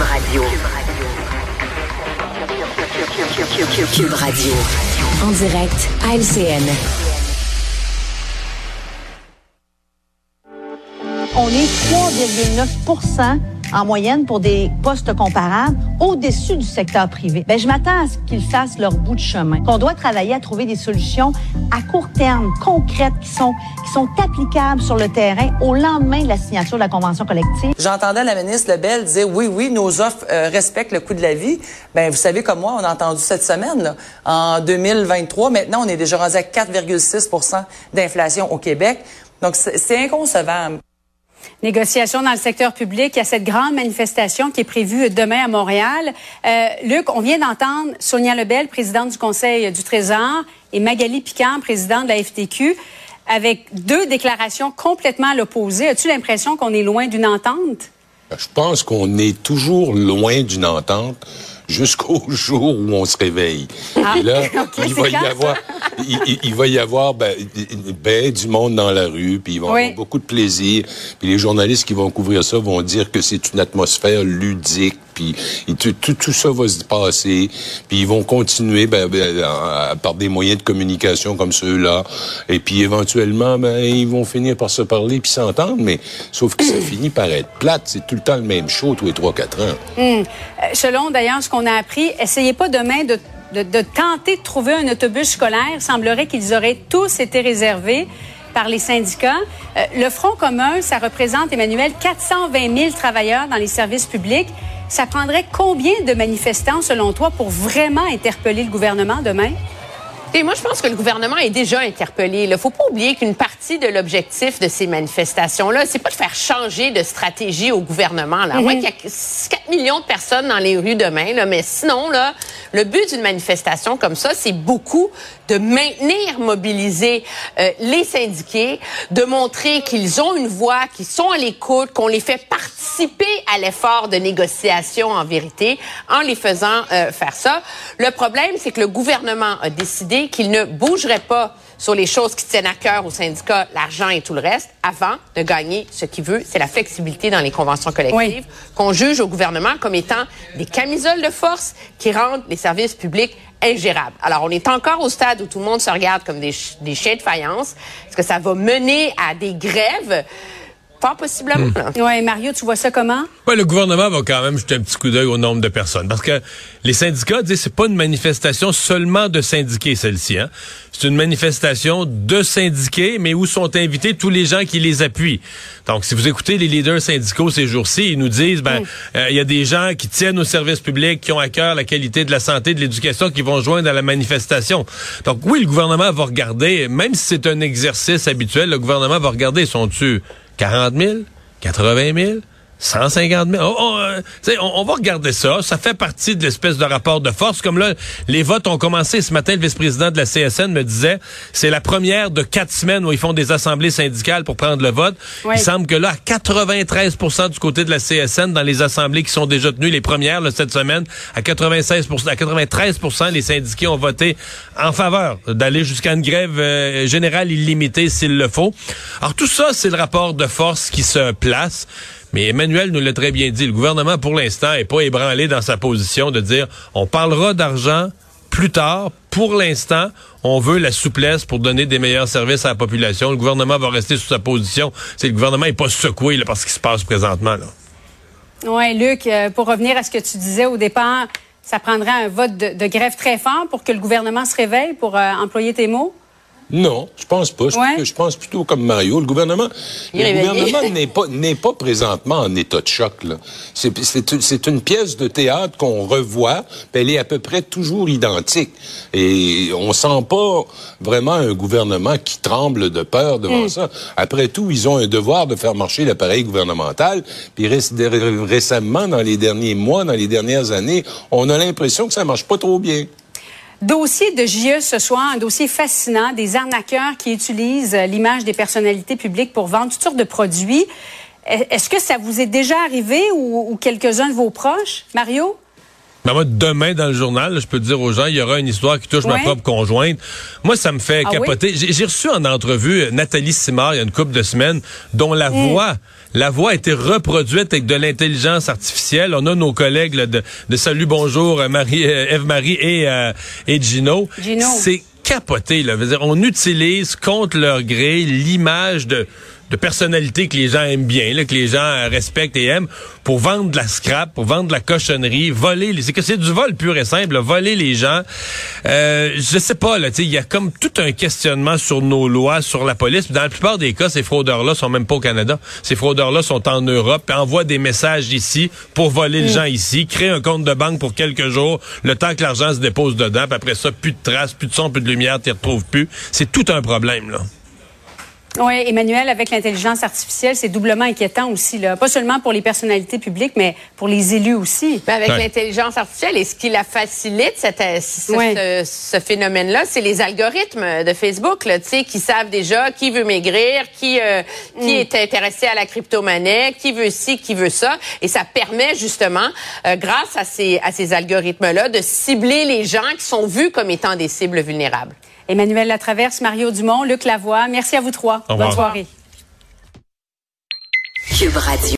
Cube Radio. Cube Radio. En direct à LCN. On est 3,9 en moyenne pour des postes comparables au-dessus du secteur privé. Ben, je m'attends à ce qu'ils fassent leur bout de chemin. On doit travailler à trouver des solutions à court terme, concrètes, qui sont, qui sont applicables sur le terrain au lendemain de la signature de la convention collective. J'entendais la ministre Lebel dire oui, oui, nos offres euh, respectent le coût de la vie. Ben, vous savez comme moi, on a entendu cette semaine, là, en 2023, maintenant, on est déjà rendu à 4,6% d'inflation au Québec. Donc, c'est inconcevable. Négociation dans le secteur public. Il y a cette grande manifestation qui est prévue demain à Montréal. Euh, Luc, on vient d'entendre Sonia Lebel, présidente du Conseil du Trésor, et Magali Piquant, présidente de la FTQ, avec deux déclarations complètement à l'opposé. As-tu l'impression qu'on est loin d'une entente? Je pense qu'on est toujours loin d'une entente jusqu'au jour où on se réveille. Ah, Et là, il va y avoir, il, il- il va y avoir ben, ben, du monde dans la rue, puis ils vont Oui. avoir beaucoup de plaisir. Puis les journalistes qui vont couvrir ça vont dire que c'est une atmosphère ludique, puis tout, tout, tout ça va se passer. Puis ils vont continuer ben, ben, par des moyens de communication comme ceux-là. Et puis éventuellement, ben, ils vont finir par se parler puis s'entendre. Mais sauf que ça finit par être plate. C'est tout le temps le même show tous les trois quatre ans. Euh, selon d'ailleurs ce qu'on a appris, essayez pas demain de, de, de tenter de trouver un autobus scolaire. Il semblerait qu'ils auraient tous été réservés par les syndicats. Euh, le Front commun, ça représente, Emmanuel, 420 000 travailleurs dans les services publics. Ça prendrait combien de manifestants, selon toi, pour vraiment interpeller le gouvernement demain? Et moi, je pense que le gouvernement est déjà interpellé. Il ne faut pas oublier qu'une partie de l'objectif de ces manifestations-là, c'est pas de faire changer de stratégie au gouvernement. Là. À moins qu'il y ait 4 millions de personnes dans les rues demain, là, mais sinon, là, le but d'une manifestation comme ça, c'est beaucoup de maintenir mobilisés euh, les syndiqués, de montrer qu'ils ont une voix, qu'ils sont à l'écoute, qu'on les fait participer à l'effort de négociation en vérité, en les faisant euh, faire ça. Le problème, c'est que le gouvernement a décidé qu'il ne bougerait pas sur les choses qui tiennent à cœur aux syndicats, l'argent et tout le reste, avant de gagner ce qu'il veut, c'est la flexibilité dans les conventions collectives, Oui. qu'on juge au gouvernement comme étant des camisoles de force qui rendent les services publics ingérables. Alors, on est encore au stade où tout le monde se regarde comme des, ch- des chiens de faïence. Est-ce que ça va mener à des grèves? Fort possiblement. Oui, Mario, tu vois ça comment? Ouais, le gouvernement va quand même jeter un petit coup d'œil au nombre de personnes. Parce que les syndicats disent c'est pas une manifestation seulement de syndiqués, celle-ci. Hein? C'est une manifestation de syndiqués, mais où sont invités tous les gens qui les appuient. Donc, si vous écoutez les leaders syndicaux ces jours-ci, ils nous disent, ben, euh, il y a des gens qui tiennent au service public, qui ont à cœur la qualité de la santé, de l'éducation, qui vont joindre à la manifestation. Donc, oui, le gouvernement va regarder, même si c'est un exercice habituel, le gouvernement va regarder, sont-tu 40 000, 80 000, 150 000. On, on, on- on va regarder ça. Ça fait partie de l'espèce de rapport de force. Comme là, les votes ont commencé ce matin. Le vice-président de la CSN me disait, c'est la première de quatre semaines où ils font des assemblées syndicales pour prendre le vote. Oui. Il semble que là, à 93% du côté de la CSN, dans les assemblées qui sont déjà tenues, les premières là, cette semaine, à 96 à 93% les syndiqués ont voté en faveur d'aller jusqu'à une grève euh, générale illimitée s'il le faut. Alors tout ça, c'est le rapport de force qui se place. Mais Emmanuel nous l'a très bien dit. Le gouvernement, pour l'instant, est pas ébranlé dans sa position de dire on parlera d'argent plus tard. Pour l'instant, on veut la souplesse pour donner des meilleurs services à la population. Le gouvernement va rester sous sa position. C'est le gouvernement est pas secoué là, par ce qui se passe présentement. Oui, Luc, euh, pour revenir à ce que tu disais au départ, ça prendrait un vote de, de grève très fort pour que le gouvernement se réveille, pour euh, employer tes mots? Non, je pense pas. Je, Ouais. je pense plutôt comme Mario. Le gouvernement, Il est le réveillé. gouvernement n'est pas n'est pas présentement en état de choc. là. C'est une- pièce de théâtre qu'on revoit, puis elle est à peu près toujours identique. Et on sent pas vraiment un gouvernement qui tremble de peur devant ça. Après tout, ils ont un devoir de faire marcher l'appareil gouvernemental. Puis ré- ré- récemment, dans les derniers mois, dans les dernières années, on a l'impression que ça marche pas trop bien. Dossier de JE ce soir, un dossier fascinant, des arnaqueurs qui utilisent euh, l'image des personnalités publiques pour vendre toutes sortes de produits. E- Est-ce que ça vous est déjà arrivé ou, ou quelques-uns de vos proches, Mario? Ben moi, demain, dans le journal, là, je peux dire aux gens, il y aura une histoire qui touche ma propre conjointe. Moi, ça me fait Ah capoter. J'ai j'ai reçu en entrevue euh, Nathalie Simard il y a une couple de semaines, dont la Mm. voix, la voix a été reproduite avec de l'intelligence artificielle. On a nos collègues là, de, de Salut Bonjour, Marie, Eve-Marie et, euh, et Gino. Gino. C'est capoté. Là. Dire, on utilise contre leur gré l'image de de personnalité que les gens aiment bien, là, que les gens respectent et aiment, pour vendre de la scrap, pour vendre de la cochonnerie, voler. C'est que c'est du vol pur et simple, là, voler les gens. Euh, je sais pas, là, il y a comme tout un questionnement sur nos lois, sur la police. Dans la plupart des cas, ces fraudeurs-là sont même pas au Canada. Ces fraudeurs-là sont en Europe, envoient des messages ici pour voler les gens ici, créent un compte de banque pour quelques jours, le temps que l'argent se dépose dedans, puis après ça, plus de traces, plus de son, plus de lumière, tu retrouves plus. C'est tout un problème, là. Oui, Emmanuel, avec l'intelligence artificielle, c'est doublement inquiétant aussi, là. Pas seulement pour les personnalités publiques, mais pour les élus aussi. Ben avec l'intelligence artificielle, et ce qui la facilite, cette, euh, ce, ce, phénomène-là, c'est les algorithmes de Facebook, là, qui savent déjà qui veut maigrir, qui, euh, qui mm. est intéressé à la crypto-monnaie, qui veut ci, qui veut ça. Et ça permet justement, euh, grâce à ces, à ces algorithmes-là, de cibler les gens qui sont vus comme étant des cibles vulnérables. Emmanuel Latraverse, Mario Dumont, Luc Lavoie. Merci à vous trois. Bonne soirée.